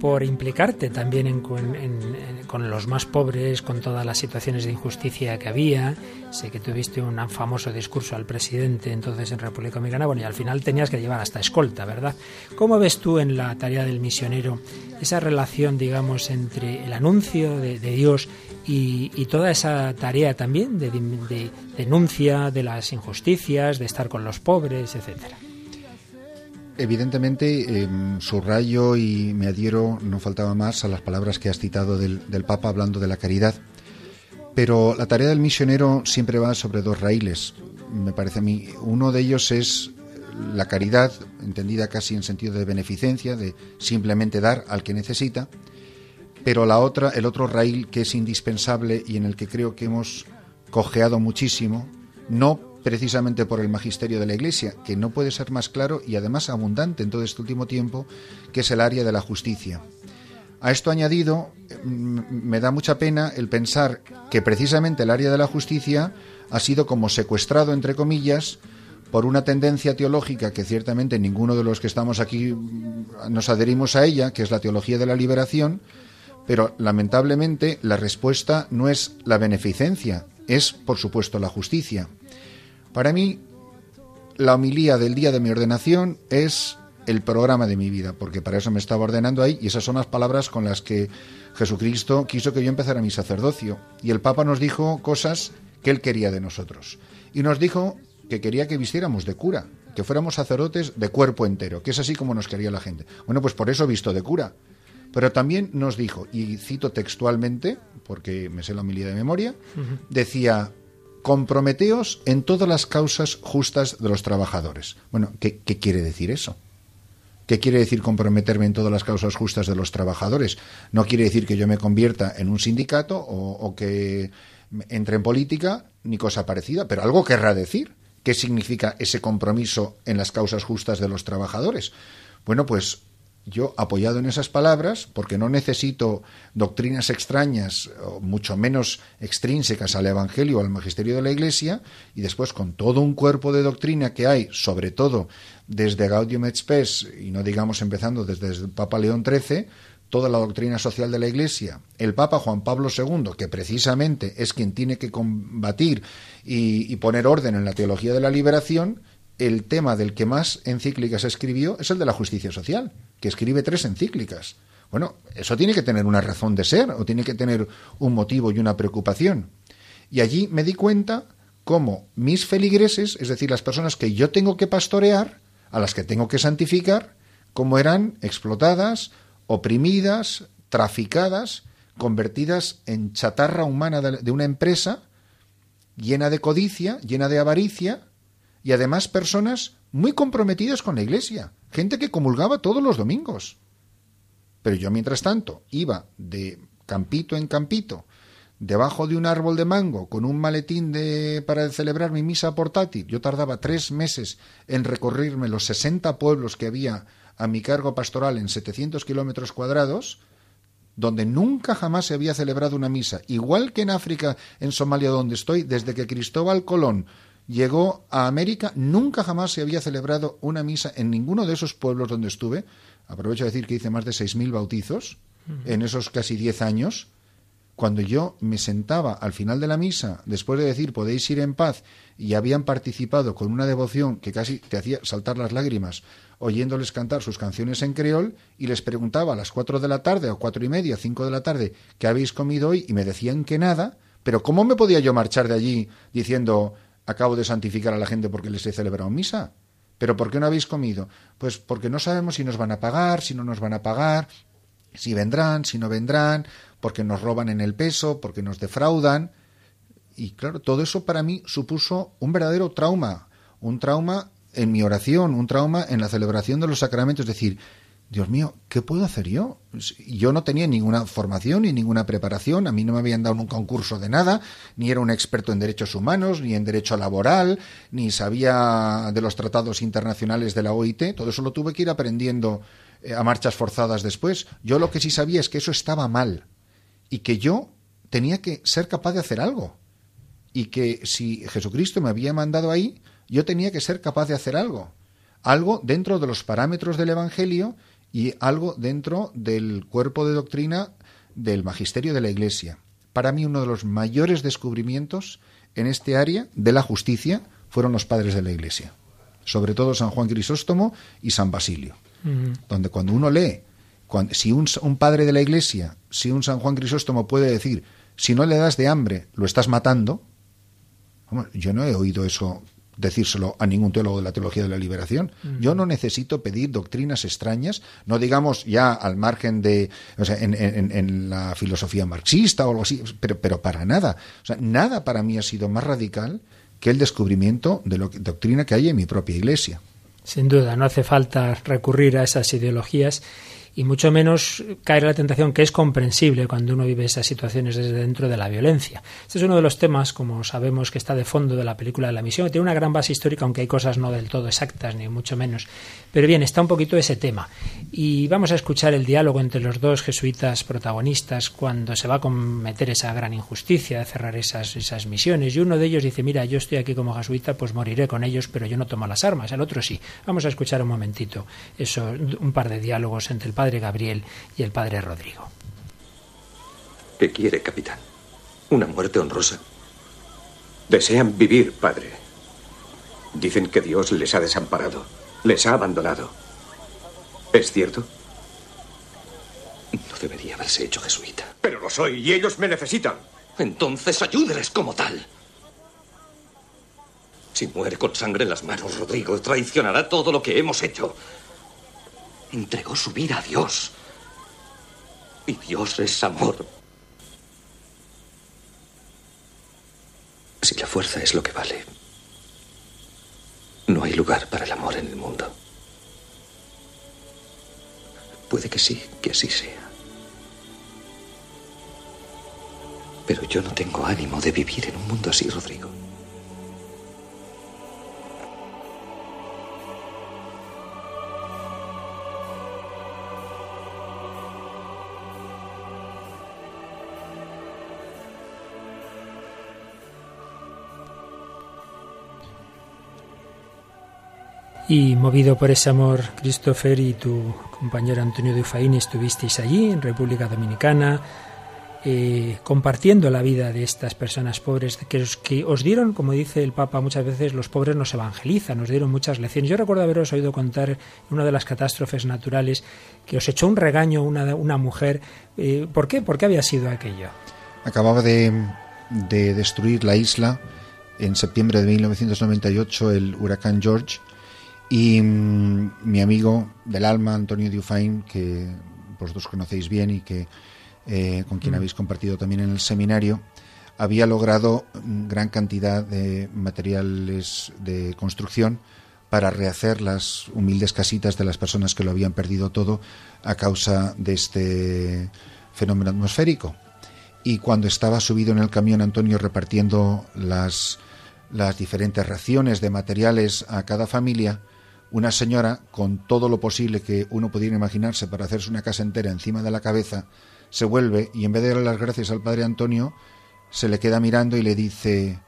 por implicarte también en, con los más pobres, con todas las situaciones de injusticia que había. Sé que tuviste un famoso discurso al presidente entonces en República Dominicana, bueno, y al final tenías que llevar hasta escolta, ¿verdad? ¿Cómo ves tú en la tarea del misionero esa relación, digamos, entre el anuncio de, Dios y, toda esa tarea también de denuncia de las injusticias, de estar con los pobres, etcétera? Evidentemente, eh, subrayo y me adhiero, no faltaba más, a las palabras que has citado del, del, Papa hablando de la caridad. Pero la tarea del misionero siempre va sobre dos raíles, me parece a mí. Uno de ellos es la caridad, entendida casi en sentido de beneficencia, de simplemente dar al que necesita. Pero la otra, el otro raíl que es indispensable y en el que creo que hemos cojeado muchísimo, no precisamente por el magisterio de la Iglesia, que no puede ser más claro y además abundante en todo este último tiempo, que es el área de la justicia. A esto añadido, me da mucha pena el pensar que precisamente el área de la justicia ha sido como secuestrado, entre comillas, por una tendencia teológica que ciertamente ninguno de los que estamos aquí nos adherimos a ella, que es la teología de la liberación, pero lamentablemente la respuesta no es la beneficencia, es por supuesto la justicia. Para mí, la homilía del día de mi ordenación es el programa de mi vida, porque para eso me estaba ordenando ahí y esas son las palabras con las que Jesucristo quiso que yo empezara mi sacerdocio. Y el Papa nos dijo cosas que él quería de nosotros. Y nos dijo que quería que vistiéramos de cura, que fuéramos sacerdotes de cuerpo entero, que es así como nos quería la gente. Bueno, pues por eso visto de cura. Pero también nos dijo, y cito textualmente, porque me sé la homilía de memoria, uh -huh. decía, comprometeos en todas las causas justas de los trabajadores. Bueno, ¿qué, ¿qué, quiere decir eso? ¿Qué quiere decir comprometerme en todas las causas justas de los trabajadores? No quiere decir que yo me convierta en un sindicato o que entre en política, ni cosa parecida, pero algo querrá decir. ¿Qué significa ese compromiso en las causas justas de los trabajadores? Bueno, pues yo apoyado en esas palabras, porque no necesito doctrinas extrañas, o mucho menos extrínsecas al Evangelio o al magisterio de la Iglesia, y después con todo un cuerpo de doctrina que hay, sobre todo desde Gaudium et Spes, y no digamos empezando desde el Papa León XIII, toda la doctrina social de la Iglesia, el Papa Juan Pablo II, que precisamente es quien tiene que combatir y, y poner orden en la teología de la liberación, el tema del que más encíclicas escribió es el de la justicia social, que escribe tres encíclicas. Bueno, eso tiene que tener una razón de ser o tiene que tener un motivo y una preocupación. Y allí me di cuenta cómo mis feligreses, es decir, las personas que yo tengo que pastorear, a las que tengo que santificar, cómo eran explotadas, oprimidas, traficadas, convertidas en chatarra humana de una empresa llena de codicia, llena de avaricia, y además personas muy comprometidas con la iglesia, gente que comulgaba todos los domingos. Pero yo, mientras tanto, iba de campito en campito, debajo de un árbol de mango, con un maletín de, para celebrar mi misa portátil. Yo tardaba tres meses en recorrerme los 60 pueblos que había a mi cargo pastoral en 700 kilómetros cuadrados, donde nunca jamás se había celebrado una misa. Igual que en África, en Somalia, donde estoy, desde que Cristóbal Colón llegó a América, nunca jamás se había celebrado una misa en ninguno de esos pueblos donde estuve. Aprovecho de decir que hice más de 6.000 bautizos uh -huh. en esos casi 10 años. Cuando yo me sentaba al final de la misa, después de decir podéis ir en paz, y habían participado con una devoción que casi te hacía saltar las lágrimas, oyéndoles cantar sus canciones en creol, y les preguntaba a las 4 de la tarde, o cuatro y media, 5 de la tarde, ¿qué habéis comido hoy? Y me decían que nada, pero ¿cómo me podía yo marchar de allí diciendo acabo de santificar a la gente porque les he celebrado misa. ¿Pero por qué no habéis comido? Pues porque no sabemos si nos van a pagar, si no nos van a pagar, si vendrán, si no vendrán, porque nos roban en el peso, porque nos defraudan. Y claro, todo eso para mí supuso un verdadero trauma, un trauma en mi oración, un trauma en la celebración de los sacramentos, es decir, Dios mío, ¿qué puedo hacer yo? Yo no tenía ninguna formación ni ninguna preparación, a mí no me habían dado un concurso de nada, ni era un experto en derechos humanos, ni en derecho laboral, ni sabía de los tratados internacionales de la OIT, todo eso lo tuve que ir aprendiendo eh, a marchas forzadas después. Yo lo que sí sabía es que eso estaba mal y que yo tenía que ser capaz de hacer algo. Y que si Jesucristo me había mandado ahí, yo tenía que ser capaz de hacer algo. Algo dentro de los parámetros del Evangelio y algo dentro del cuerpo de doctrina del magisterio de la Iglesia. Para mí uno de los mayores descubrimientos en este área de la justicia fueron los padres de la Iglesia, sobre todo San Juan Crisóstomo y San Basilio, donde cuando uno lee, si un, un padre de la Iglesia, si un San Juan Crisóstomo puede decir, si no le das de hambre, lo estás matando, yo no he oído eso decírselo a ningún teólogo de la teología de la liberación. Yo no necesito pedir doctrinas extrañas, no digamos ya al margen de, o sea, en, la filosofía marxista o algo así, pero, pero para nada. O sea, nada para mí ha sido más radical que el descubrimiento de la doctrina que hay en mi propia iglesia. Sin duda, no hace falta recurrir a esas ideologías y mucho menos caer la tentación que es comprensible cuando uno vive esas situaciones desde dentro de la violencia. Este es uno de los temas, como sabemos, que está de fondo de la película de la misión, tiene una gran base histórica, aunque hay cosas no del todo exactas, ni mucho menos. Pero bien, está un poquito ese tema. Y vamos a escuchar el diálogo entre los dos jesuitas protagonistas cuando se va a cometer esa gran injusticia de cerrar esas, esas misiones. Y uno de ellos dice, mira, yo estoy aquí como jesuita, pues moriré con ellos, pero yo no tomo las armas. El otro sí. Vamos a escuchar un momentito eso, un par de diálogos entre el padre padre Gabriel y el padre Rodrigo. ¿Qué quiere, capitán? ¿Una muerte honrosa? Desean vivir, padre. Dicen que Dios les ha desamparado, les ha abandonado. ¿Es cierto? No debería haberse hecho jesuita. Pero lo soy y ellos me necesitan. Entonces ayúdeles como tal. Si muere con sangre en las manos, Rodrigo traicionará todo lo que hemos hecho entregó su vida a Dios. Y Dios es amor. Si la fuerza es lo que vale, no hay lugar para el amor en el mundo. Puede que sí, que así sea. Pero yo no tengo ánimo de vivir en un mundo así, Rodrigo. Y movido por ese amor, Christopher y tu compañero Antonio Dufaín estuvisteis allí, en República Dominicana, eh, compartiendo la vida de estas personas pobres que os, dieron, como dice el Papa muchas veces, los pobres nos evangelizan, nos dieron muchas lecciones. Yo recuerdo haberos oído contar una de las catástrofes naturales que os echó un regaño una, una mujer. Eh, ¿Por qué? ¿Por qué había sido aquello? Acababa de, de destruir la isla en septiembre de 1998 el huracán George y mm, mi amigo del alma, Antonio Dufain, que vosotros conocéis bien y que eh, con quien mm. habéis compartido también en el seminario, había logrado gran cantidad de materiales de construcción para rehacer las humildes casitas de las personas que lo habían perdido todo a causa de este fenómeno atmosférico. Y cuando estaba subido en el camión Antonio repartiendo las, las diferentes raciones de materiales a cada familia, una señora, con todo lo posible que uno pudiera imaginarse para hacerse una casa entera encima de la cabeza, se vuelve y en vez de darle las gracias al padre Antonio, se le queda mirando y le dice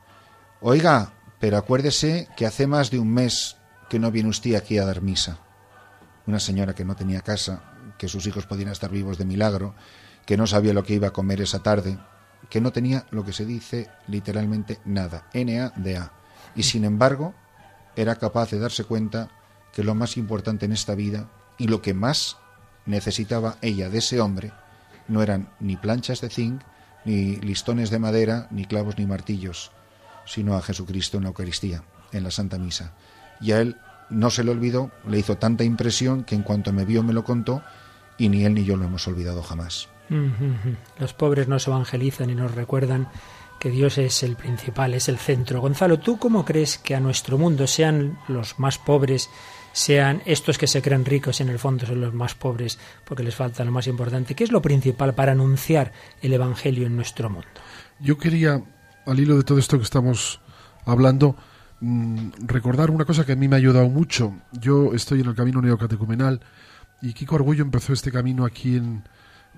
Oiga, pero acuérdese que hace más de un mes que no viene usted aquí a dar misa. Una señora que no tenía casa, que sus hijos podían estar vivos de milagro, que no sabía lo que iba a comer esa tarde, que no tenía lo que se dice literalmente nada, N-A-D-A. Y sin embargo, era capaz de darse cuenta que lo más importante en esta vida y lo que más necesitaba ella de ese hombre no eran ni planchas de zinc, ni listones de madera, ni clavos ni martillos, sino a Jesucristo en la Eucaristía, en la Santa Misa. Y a él no se le olvidó, le hizo tanta impresión que en cuanto me vio me lo contó y ni él ni yo lo hemos olvidado jamás. Los pobres nos evangelizan y nos recuerdan que Dios es el principal, es el centro. Gonzalo, ¿tú cómo crees que a nuestro mundo sean los más pobres sean estos que se creen ricos y en el fondo son los más pobres porque les falta lo más importante. ¿Qué es lo principal para anunciar el Evangelio en nuestro mundo? Yo quería, al hilo de todo esto que estamos hablando, mm, recordar una cosa que a mí me ha ayudado mucho. Yo estoy en el camino neocatecumenal Y Kiko Argüello empezó este camino aquí en,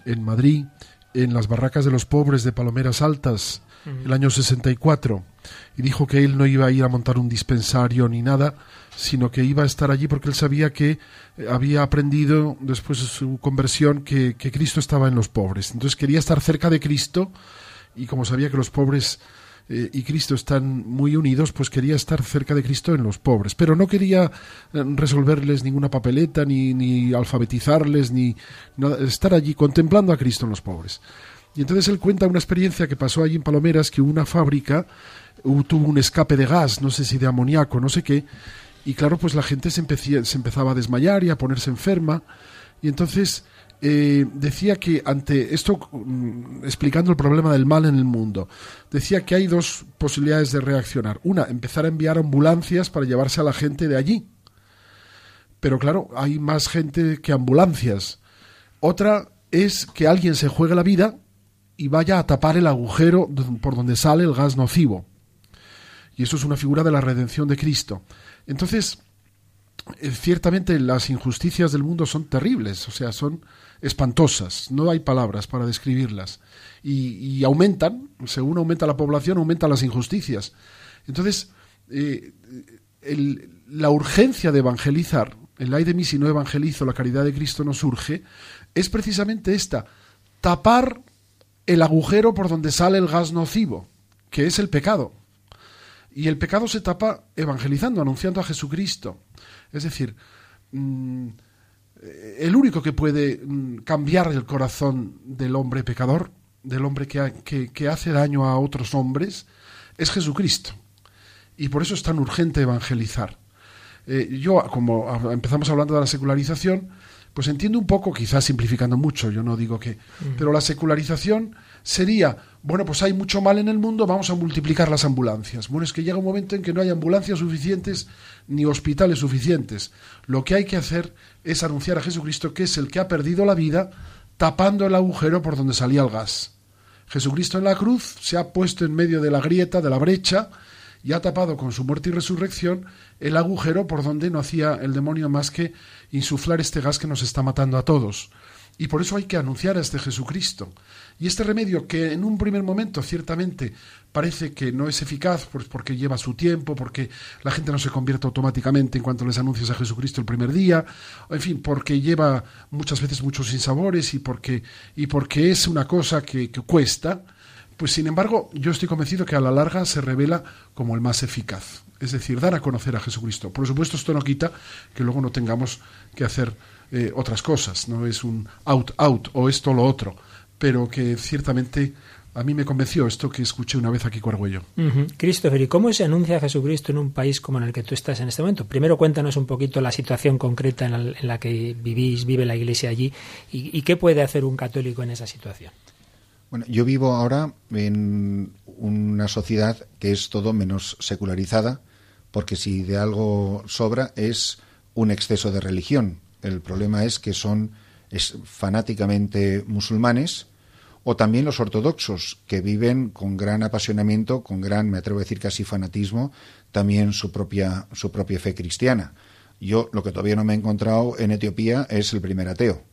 en Madrid, en las barracas de los pobres de Palomeras Altas, el año 64, y dijo que él no iba a ir a montar un dispensario ni nada, sino que iba a estar allí porque él sabía que eh, había aprendido después de su conversión que, que Cristo estaba en los pobres. Entonces quería estar cerca de Cristo y como sabía que los pobres eh, y Cristo están muy unidos, pues quería estar cerca de Cristo en los pobres. Pero no quería eh, resolverles ninguna papeleta, ni, ni alfabetizarles, ni nada, estar allí contemplando a Cristo en los pobres. Y entonces él cuenta una experiencia que pasó allí en Palomeras, que una fábrica uh, tuvo un escape de gas, no sé si de amoníaco, no sé qué, y claro, pues la gente se, empecía- empezaba a desmayar y a ponerse enferma, y entonces eh, decía que ante esto, mm, explicando el problema del mal en el mundo, decía que hay dos posibilidades de reaccionar. Una, empezar a enviar ambulancias para llevarse a la gente de allí. Pero claro, hay más gente que ambulancias. Otra es que alguien se juegue la vida y vaya a tapar el agujero por donde sale el gas nocivo. Y eso es una figura de la redención de Cristo. Entonces, eh, ciertamente las injusticias del mundo son terribles, o sea, son espantosas, no hay palabras para describirlas. Y, aumentan, según aumenta la población, aumentan las injusticias. Entonces, eh, la urgencia de evangelizar, el ay de mí si no evangelizo, la caridad de Cristo no surge, es precisamente esta, tapar el agujero por donde sale el gas nocivo, que es el pecado. Y el pecado se tapa evangelizando, anunciando a Jesucristo. Es decir, mm, el único que puede mm, cambiar el corazón del hombre pecador, del hombre que, que- hace daño a otros hombres, es Jesucristo. Y por eso es tan urgente evangelizar. Eh, yo, como empezamos hablando de la secularización, pues entiendo un poco, quizás simplificando mucho, yo no digo que, pero la secularización sería, bueno, pues hay mucho mal en el mundo, vamos a multiplicar las ambulancias. Bueno, es que llega un momento en que no hay ambulancias suficientes ni hospitales suficientes. Lo que hay que hacer es anunciar a Jesucristo que es el que ha perdido la vida tapando el agujero por donde salía el gas. Jesucristo en la cruz se ha puesto en medio de la grieta, de la brecha, y ha tapado con su muerte y resurrección el agujero por donde no hacía el demonio más que insuflar este gas que nos está matando a todos. Y por eso hay que anunciar a este Jesucristo. Y este remedio, que en un primer momento ciertamente parece que no es eficaz, pues porque lleva su tiempo, porque la gente no se convierte automáticamente en cuanto les anuncias a Jesucristo el primer día, en fin, porque lleva muchas veces muchos sinsabores y porque, y porque es una cosa que, que cuesta, pues sin embargo, yo estoy convencido que a la larga se revela como el más eficaz. Es decir, dar a conocer a Jesucristo. Por supuesto, esto no quita que luego no tengamos que hacer eh, otras cosas. No es un out, out o esto o lo otro. Pero que ciertamente a mí me convenció esto que escuché una vez aquí Argüello. Ujú. Christopher, ¿y cómo se anuncia a Jesucristo en un país como en el que tú estás en este momento? Primero cuéntanos un poquito la situación concreta en la, en la que vivís, vive la Iglesia allí, y qué puede hacer un católico en esa situación. Bueno, yo vivo ahora en una sociedad que es todo menos secularizada, porque si de algo sobra es un exceso de religión. El problema es que son es, fanáticamente musulmanes o también los ortodoxos, que viven con gran apasionamiento, con gran, me atrevo a decir casi fanatismo, también su propia, su propia fe cristiana. Yo lo que todavía no me he encontrado en Etiopía es el primer ateo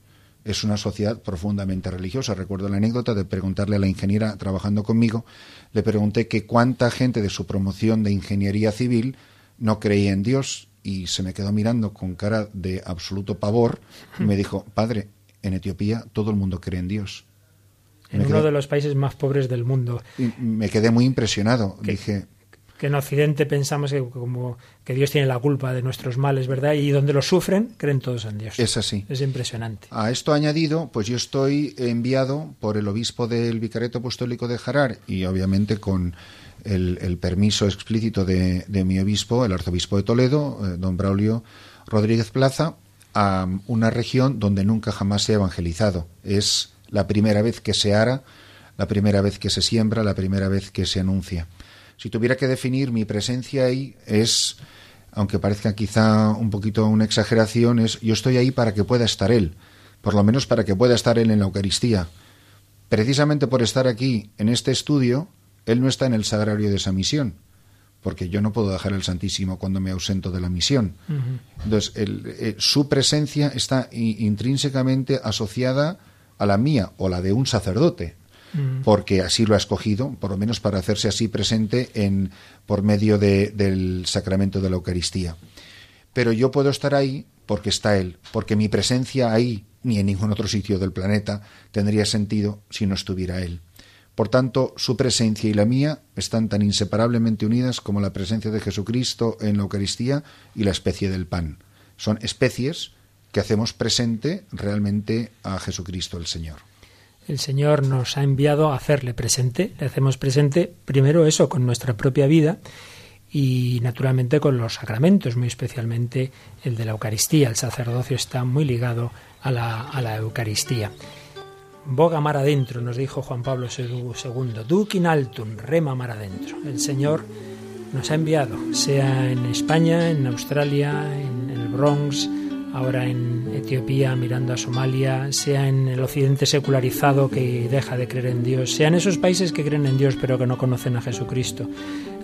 es una sociedad profundamente religiosa. Recuerdo la anécdota de preguntarle a la ingeniera trabajando conmigo, le pregunté que cuánta gente de su promoción de ingeniería civil no creía en Dios y se me quedó mirando con cara de absoluto pavor y me dijo, padre, en Etiopía todo el mundo cree en Dios. En Me uno quedé- de los países más pobres del mundo. y me quedé muy impresionado. Dije, Que en Occidente pensamos que, como, que Dios tiene la culpa de nuestros males, ¿verdad? Y donde los sufren, creen todos en Dios. es así. Es impresionante. A esto añadido, pues yo estoy enviado por el obispo del Vicariato Apostólico de Jarar y obviamente con el, el permiso explícito de, de mi obispo, el arzobispo de Toledo, eh, don Braulio Rodríguez Plaza, a una región donde nunca jamás se ha evangelizado. Es la primera vez que se ara, la primera vez que se siembra, la primera vez que se anuncia. Si tuviera que definir mi presencia ahí es aunque parezca quizá un poquito una exageración, es yo estoy ahí para que pueda estar Él, por lo menos para que pueda estar Él en la Eucaristía. Precisamente por estar aquí, en este estudio, Él no está en el sagrario de esa misión, porque yo no puedo dejar el Santísimo cuando me ausento de la misión. Entonces, eh, su presencia está intrínsecamente asociada a la mía o la de un sacerdote, porque así lo ha escogido, por lo menos para hacerse así presente en, por medio del sacramento de la Eucaristía. Pero yo puedo estar ahí porque está Él, porque mi presencia ahí, ni en ningún otro sitio del planeta, tendría sentido si no estuviera Él. Por tanto, su presencia y la mía están tan inseparablemente unidas como la presencia de Jesucristo en la Eucaristía y la especie del pan. Son especies que hacemos presente realmente a Jesucristo el Señor. El Señor nos ha enviado a hacerle presente. Le hacemos presente primero eso con nuestra propia vida y naturalmente con los sacramentos, muy especialmente el de la Eucaristía. El sacerdocio está muy ligado a la, a la Eucaristía. Boga mar adentro, nos dijo Juan Pablo II. Dukin altum, rema mar adentro. El Señor nos ha enviado, sea en España, en Australia, en el Bronx, ahora en Etiopía mirando a Somalia, sea en el occidente secularizado que deja de creer en Dios, sea en esos países que creen en Dios pero que no conocen a Jesucristo.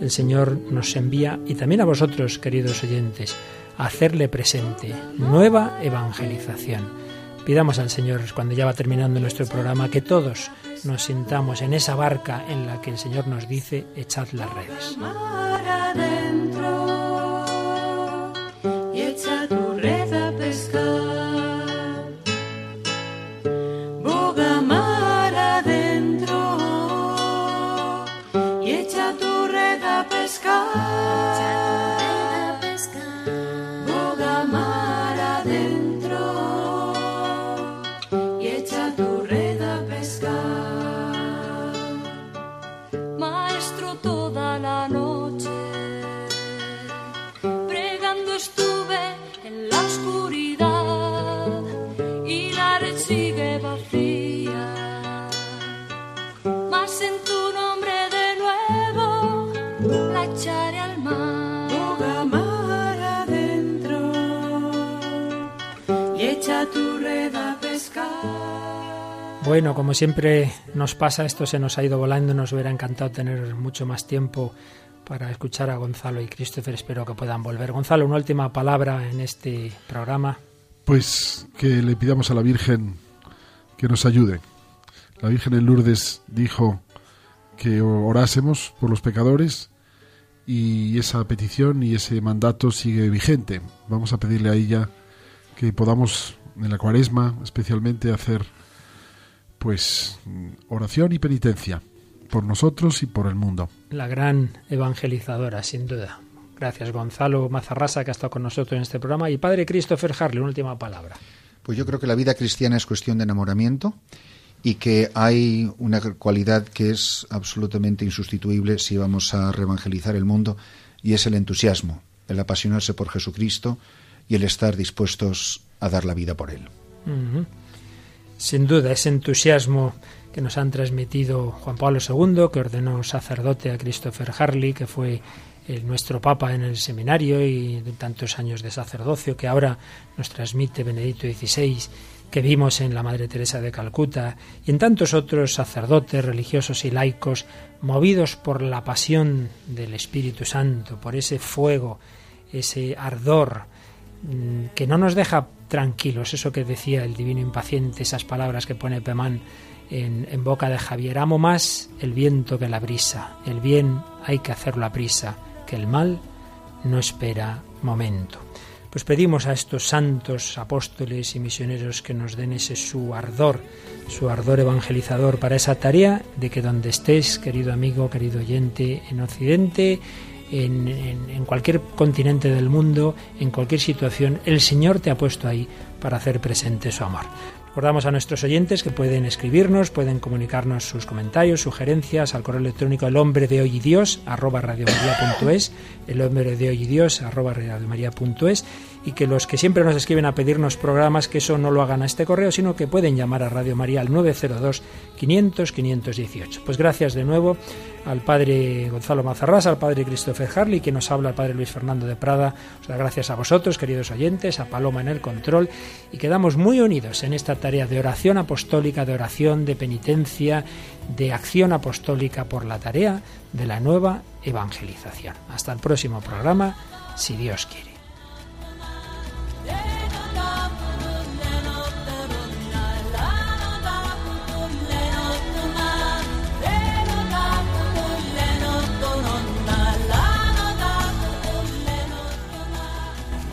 El Señor nos envía, y también a vosotros, queridos oyentes, a hacerle presente nueva evangelización Pidamos al Señor, cuando ya va terminando nuestro programa, que todos nos sintamos en esa barca en la que el Señor nos dice, echad las redes. toda la noche. Bueno, como siempre nos pasa, esto se nos ha ido volando, nos hubiera encantado tener mucho más tiempo para escuchar a Gonzalo y Christopher. Espero que puedan volver. Gonzalo, una última palabra en este programa. Pues que le pidamos a la Virgen que nos ayude. La Virgen en Lourdes dijo que orásemos por los pecadores y esa petición y ese mandato sigue vigente. Vamos a pedirle a ella que podamos en la cuaresma especialmente hacer pues oración y penitencia por nosotros y por el mundo. La gran evangelizadora, sin duda. Gracias Gonzalo Mazarrasa que ha estado con nosotros en este programa y Padre Christopher Harley, una última palabra. Pues yo creo que la vida cristiana es cuestión de enamoramiento y que hay una cualidad que es absolutamente insustituible si vamos a reevangelizar el mundo y es el entusiasmo, el apasionarse por Jesucristo y el estar dispuestos a dar la vida por él. Sin duda, ese entusiasmo que nos han transmitido Juan Pablo II, que ordenó sacerdote a Christopher Harley, que fue el, nuestro Papa en el seminario y de tantos años de sacerdocio, que ahora nos transmite Benedicto XVI, que vimos en la Madre Teresa de Calcuta, y en tantos otros sacerdotes, religiosos y laicos, movidos por la pasión del Espíritu Santo, por ese fuego, ese ardor que no nos deja tranquilos, eso que decía el divino impaciente, esas palabras que pone Pemán en, en, boca de Javier. Amo más el viento que la brisa. El bien hay que hacerlo a prisa, que el mal no espera momento. Pues pedimos a estos santos apóstoles y misioneros que nos den ese su ardor, su ardor evangelizador para esa tarea de que donde estés, querido amigo, querido oyente, en Occidente, en, cualquier continente del mundo, en cualquier situación, el Señor te ha puesto ahí para hacer presente su amor. Recordamos a nuestros oyentes que pueden escribirnos, pueden comunicarnos sus comentarios, sugerencias al correo electrónico el hombre de hoy y Dios arroba el hombre de hoy y Dios arroba y que los que siempre nos escriben a pedirnos programas, que eso no lo hagan a este correo, sino que pueden llamar a Radio María al 902 500 518. Pues gracias de nuevo al padre Gonzalo Mazarrás, al padre Christopher Harley, que nos habla el padre Luis Fernando de Prada. Gracias a vosotros, queridos oyentes, a Paloma en el control, y quedamos muy unidos en esta tarea de oración apostólica, de oración, de penitencia, de acción apostólica por la tarea de la nueva evangelización. Hasta el próximo programa, si Dios quiere.